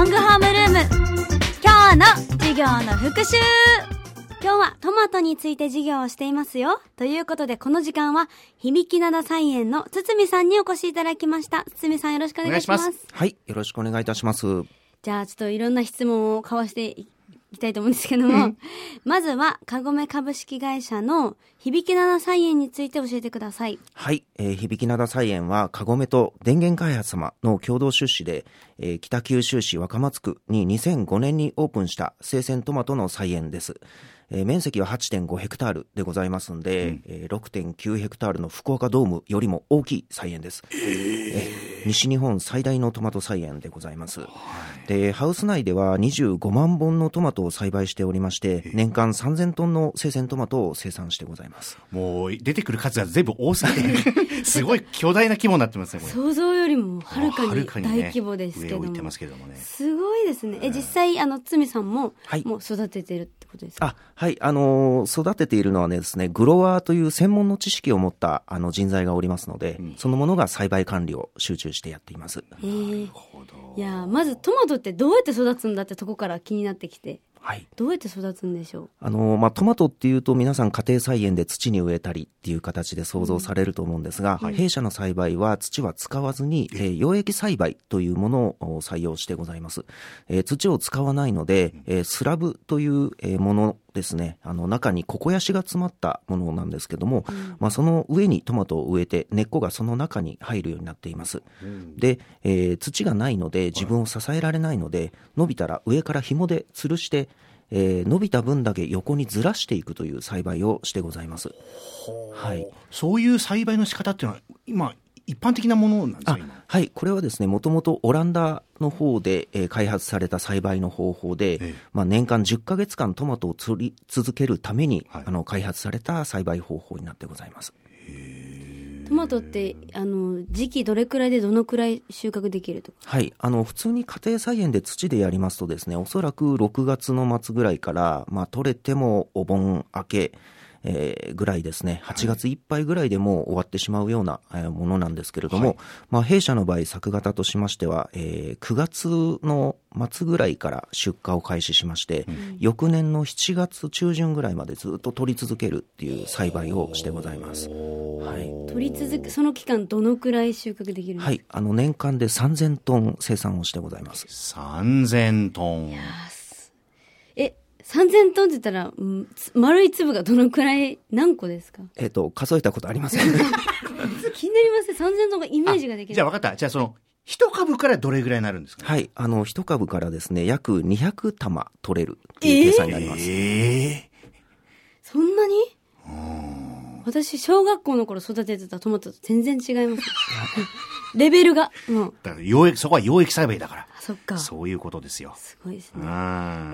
ロングホームルーム今日の授業の復習今日はトマトについて授業をしていますよ。ということで、この時間は、響きなな菜園の堤さんにお越しいただきました。堤さんよろしくお願いします。ますはい、よろしくお願いいたします。じゃあ、ちょっといろんな質問を交わしていきたいと思うんですけども、まずは、かごめ株式会社の響きなな菜園について教えてください。はい、えー、響きなな菜園は、かごめと電源開発様の共同出資で、えー、北九州市若松区に2005年にオープンした生鮮トマトの菜園です。えー、面積は8.5ヘクタールでございますんで、うん、えー、6.9ヘクタールの福岡ドームよりも大きい菜園です。えー、えー、西日本最大のトマト菜園でございます。はい、で、ハウス内では25万本のトマトを栽培しておりまして、年間3000トンの生鮮トマトを生産してございます。もう出てくる数が全部多すぎて、すごい巨大な規模になってますね、想像よりもはるかに大規模ですけども。ね、ますけどもね。すごいですね。え、実際、あの、つさんも、はい、もう育ててるってことですか？あ、はい、あの育てているのはですね、グロワーという専門の知識を持ったあの人材がおりますので、うん、そのものが栽培管理を集中してやっています。へいやまずトマトってどうやって育つんだってとこから気になってきて。はい、どうやって育つんでしょう？あの、まあ、トマトっていうと皆さん家庭菜園で土に植えたりっていう形で想像されると思うんですが、うん、弊社の栽培は土は使わずに、えー、溶液栽培というものを採用してございます。えー、土を使わないので、えー、スラブという、えものですね、あの中にココヤシが詰まったものなんですけども、うん、まあ、その上にトマトを植えて根っこがその中に入るようになっています。うん、で、えー、土がないので自分を支えられないので、伸びたら上から紐で吊るして、えー、伸びた分だけ横にずらしていくという栽培をしてございます。はい。そういう栽培の仕方っていうのは、今、一般的なものなんですか？はい、これはですね、もともとオランダの方で、えー、開発された栽培の方法で、ええ、まあ、年間10か月間トマトを釣り続けるために、はい、あの開発された栽培方法になってございます。トマトってあの時期どれくらいでどのくらい収穫できるとはいあの普通に家庭菜園で土でやりますとですねおそらく6月の末ぐらいから、まあ、取れてもお盆明けえー、ぐらいですね、8月いっぱいぐらいでもう終わってしまうような、えー、ものなんですけれども、はい、まあ、弊社の場合、作型としましては、えー、9月の末ぐらいから出荷を開始しまして、うん、翌年の7月中旬ぐらいまでずっと取り続けるっていう栽培をしてございます。はい。取り続け、その期間どのくらい収穫できるんですか？はい。あの、年間で3000トン生産をしてございます。3000トン。3000トンって言ったら、うん、丸い粒がどのくらい、何個ですか？えっ、と、数えたことありません。気になりますね。3000トンがイメージができる。じゃあ分かった。じゃあその、一株からどれぐらいになるんですか、はい。あの、一株からですね、約200玉取れるっていう計算になります。えー、えー、そんなに？私、小学校の頃育ててたトマトと全然違います。レベルが。もう。だから、溶液、そこは溶液栽培だから。そっか。そういうことですよ。すごいですね。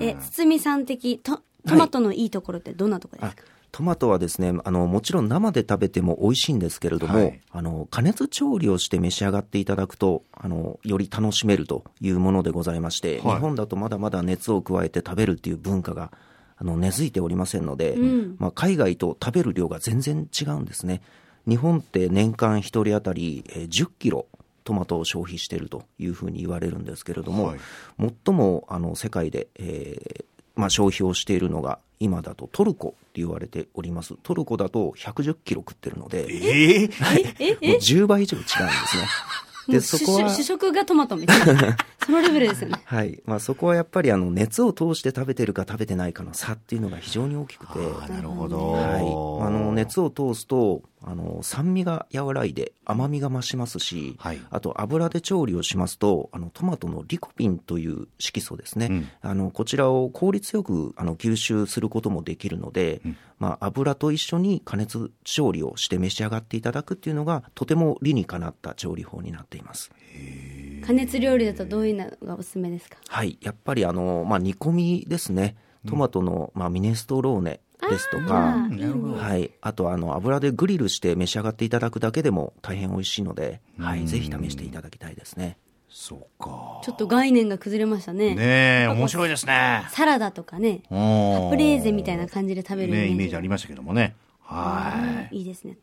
え、堤さん的ト、トマトのいいところってどんなところですか、はいトマトはですね、あの、もちろん生で食べても美味しいんですけれども、はい、あの、加熱調理をして召し上がっていただくと、あの、より楽しめるというものでございまして、はい、日本だとまだまだ熱を加えて食べるっていう文化が、あの、根付いておりませんので、うん、まあ、海外と食べる量が全然違うんですね。日本って年間1人当たり10キロトマトを消費しているというふうに言われるんですけれども、はい、最もあの世界で、えーまあ、消費をしているのが今だとトルコって言われております。トルコだと110キロ食ってるので、えー、え？10倍以上違うんですね。でそこは主食がトマトみたいな そのレベルですよね。はい。まあそこはやっぱりあの熱を通して食べてるか食べてないかの差っていうのが非常に大きくて。なるほど。はい。あの熱を通すと、あの酸味が和らいで甘みが増しますし、はい、あと油で調理をしますとあのトマトのリコピンという色素ですね、うん、あのこちらを効率よくあの吸収することもできるので、うん、まあ、油と一緒に加熱調理をして召し上がっていただくっていうのがとても理にかなった調理法になっています。加熱料理だとどういうのがおすすめですか？はいやっぱりあの、まあ、煮込みですねトマトの、まあ、ミネストローネですとか、はい、あとあの油でグリルして召し上がっていただくだけでも大変美味しいので、はい、ぜひ試していただきたいですね。そうか。ちょっと概念が崩れましたね。ねえ、面白いですね。サラダとかね、カプレーゼみたいな感じで食べるイメージありましたけどもね。はい。いいですね。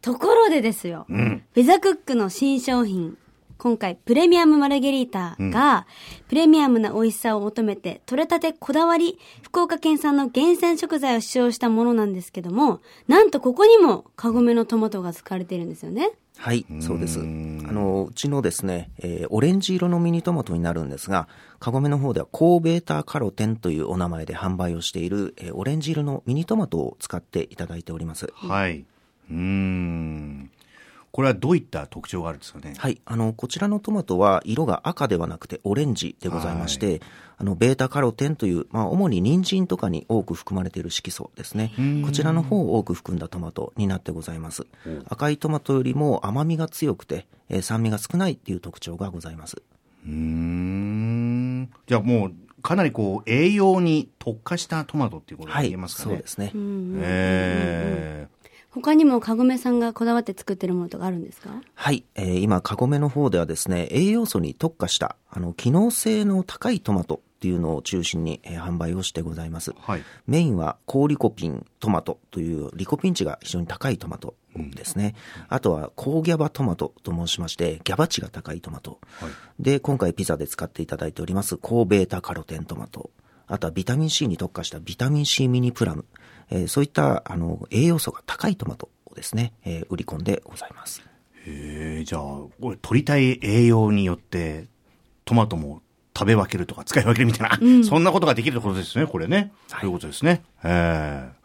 ところでですよ、うん、ピザクックの新商品、今回プレミアムマルゲリータが、プレミアムな美味しさを求めて、取れたてこだわり、福岡県産の厳選食材を使用したものなんですけども、なんとここにもカゴメのトマトが使われているんですよね。はい、そうです。あの、うちのですね、えー、オレンジ色のミニトマトになるんですが、カゴメの方では高ベータカロテンというお名前で販売をしている、えー、オレンジ色のミニトマトを使っていただいております。はい。うん。これはどういった特徴があるんですかね？はい。あの、こちらのトマトは色が赤ではなくてオレンジでございまして、はい、あの、ベータカロテンという、まあ、主に人参とかに多く含まれている色素ですね。こちらの方を多く含んだトマトになってございます。赤いトマトよりも甘みが強くて、えー、酸味が少ないっていう特徴がございます。うん。じゃあもう、かなりこう、栄養に特化したトマトっていうことが言えますかね？はい、そうですね。えー他にもカゴメさんがこだわって作ってるものとかあるんですか？はい、えー、今カゴメの方ではですね栄養素に特化したあの機能性の高いトマトっていうのを中心に、えー、販売をしてございます、はい、メインは高リコピントマトというリコピン値が非常に高いトマトですね、うん、あとは高ギャバトマトと申しましてギャバ値が高いトマト、はい、で今回ピザで使っていただいております高ベータカロテントマト。あとはビタミン C に特化したビタミン C ミニプラムえー、そういったあの栄養素が高いトマトをですね、えー、売り込んでございます。へえ、じゃあ、これ取りたい栄養によってトマトも食べ分けるとか使い分けるみたいな、うん、そんなことができるってことですね、これね。はい、そういうことですね。ええ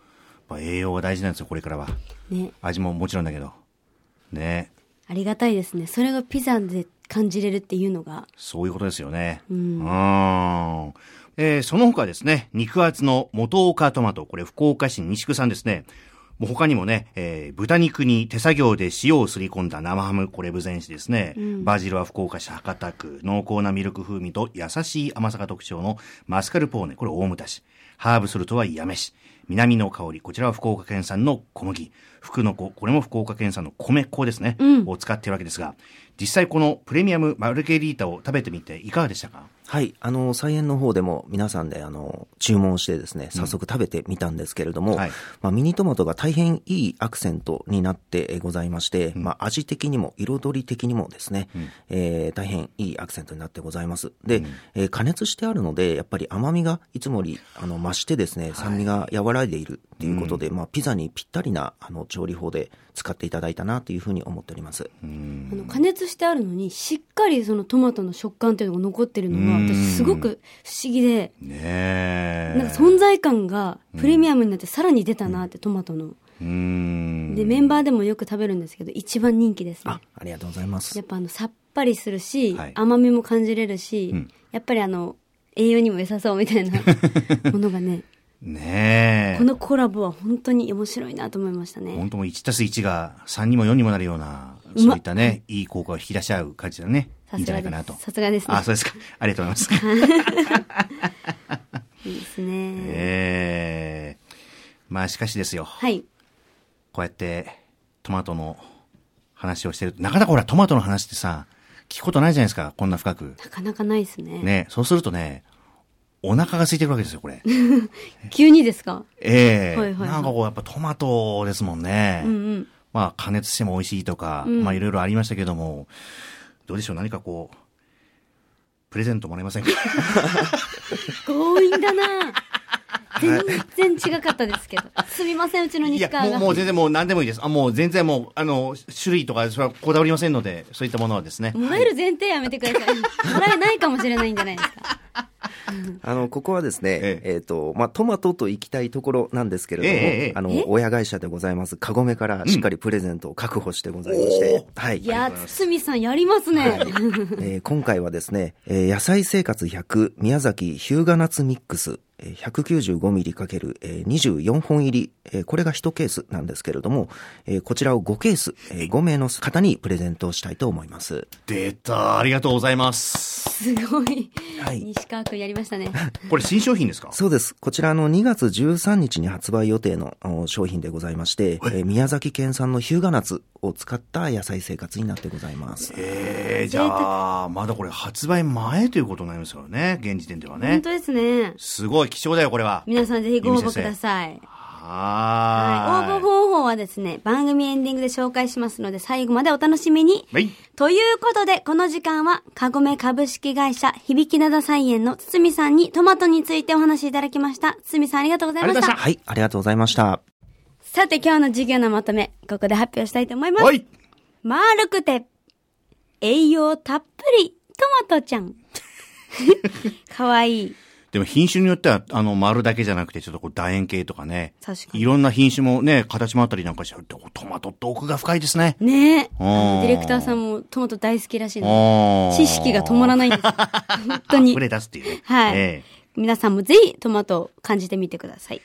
栄養が大事なんですよ、これからは。ね。味ももちろんだけど。ね。ありがたいですね。それがピザで感じれるっていうのが。そういうことですよね。うん。うんえー、その他ですね、肉厚の元岡トマト、これ福岡市西区産ですね。もう他にもね、えー、豚肉に手作業で塩をすり込んだ生ハム、これ無前市ですね、うん、バジルは福岡市博多区、濃厚なミルク風味と優しい甘さが特徴のマスカルポーネ、これ大牟田市。ハーブソルトは八女市。南の香り、こちらは福岡県産の小麦。福の子、これも福岡県産の米粉ですね、うん、を使っているわけですが、実際このプレミアムマルゲリータを食べてみていかがでしたか？はい、あの、菜園の方でも皆さんで、あの、注文してですね、早速食べてみたんですけれども、うんはい、まあ、ミニトマトが大変いいアクセントになってございまして、うん、まあ、味的にも彩り的にもですね、うん、えー、大変いいアクセントになってございます。で、うん、えー、加熱してあるので、やっぱり甘みがいつもより、あの、増してですね、酸味が和らいでいるということで、はい、まあ、ピザにぴったりな、あの、調理法で使っていただいたなというふうに思っております。あの、加熱してあるのに、しっかりそのトマトの食感っていうのが残ってるのが、私すごく不思議で、ねなんか存在感がプレミアムになってさらに出たなって、トマトの。で、メンバーでもよく食べるんですけど、一番人気ですね。あ、ありがとうございます。やっぱあの、さっぱりするし、はい、甘みも感じれるし、うん、やっぱりあの、栄養にも良さそうみたいな ものがね、ねこのコラボは本当に面白いなと思いましたね。本当も1たす1が3にも4にもなるような、そういったね、いい効果を引き出し合う感じだね。いいんじゃないかなと。さすがです、ね、あ、そうですか。ありがとうございます。いいですね。ええー、まあしかしですよ。はい。こうやってトマトの話をしてると、なかなかほらトマトの話ってさ、聞くことないじゃないですか、こんな深く。なかなかないですね。ね、そうするとね、お腹が空いてるわけですよ、これ。急にですか？ええーはいはいはい、なんかこう、やっぱトマトですもんね。うんうん、まあ、加熱しても美味しいとか、うん、まあ、いろいろありましたけども、どうでしょう、何かこう、プレゼントもらえませんか？強引だな 全然違かったですけど。すみません、うちの西川が。もうもう全然もう何でもいいです。あ、もう全然もう、あの、種類とか、それはこだわりませんので、そういったものはですね。もらえる前提やめてください。もらえないかもしれないんじゃないですか。あの、ここはですね、ええ。えー、と、まあ、トマトと行きたいところなんですけれども、えあの、親会社でございます、カゴメからしっかりプレゼントを確保してございまして、うん、はい。いや、堤さんやりますね。はい、えー、今回はですね、えー、野菜生活100宮崎日向夏ミックス、195ミリかける24本入り、これが1ケースなんですけれども、こちらを5ケース、5名の方にプレゼントしたいと思います。出た、ありがとうございます。すごい。はい。西川君やりましたね。これ新商品ですか？そうです。こちらの2月13日に発売予定の商品でございまして、宮崎県産の日向夏を使った野菜生活になってございます。ええー、じゃあ、まだこれ発売前ということになりますからね、現時点ではね。本当ですね。すごい貴重だよ、これは。皆さんぜひご応募ください。はい。応募方法はですね、番組エンディングで紹介しますので、最後までお楽しみに。はい。ということで、この時間は、かごめ株式会社、響き灘菜園の堤さんにトマトについてお話しいただきました。堤さんありがとうございました。はい、ありがとうございました。さて、今日の授業のまとめ、ここで発表したいと思います。はい。丸くて、栄養たっぷり、トマトちゃん。かわいい。でも品種によっては、あの、丸だけじゃなくて、ちょっとこう、楕円形とかね。確かにいろんな品種もね、形もあったりなんかして、トマトって奥が深いですね。ねえ。ディレクターさんもトマト大好きらしいので、知知識が止まらないんです。本当に溢。れ出すっていうね。はい、ええ皆さんもぜひトマトを感じてみてください。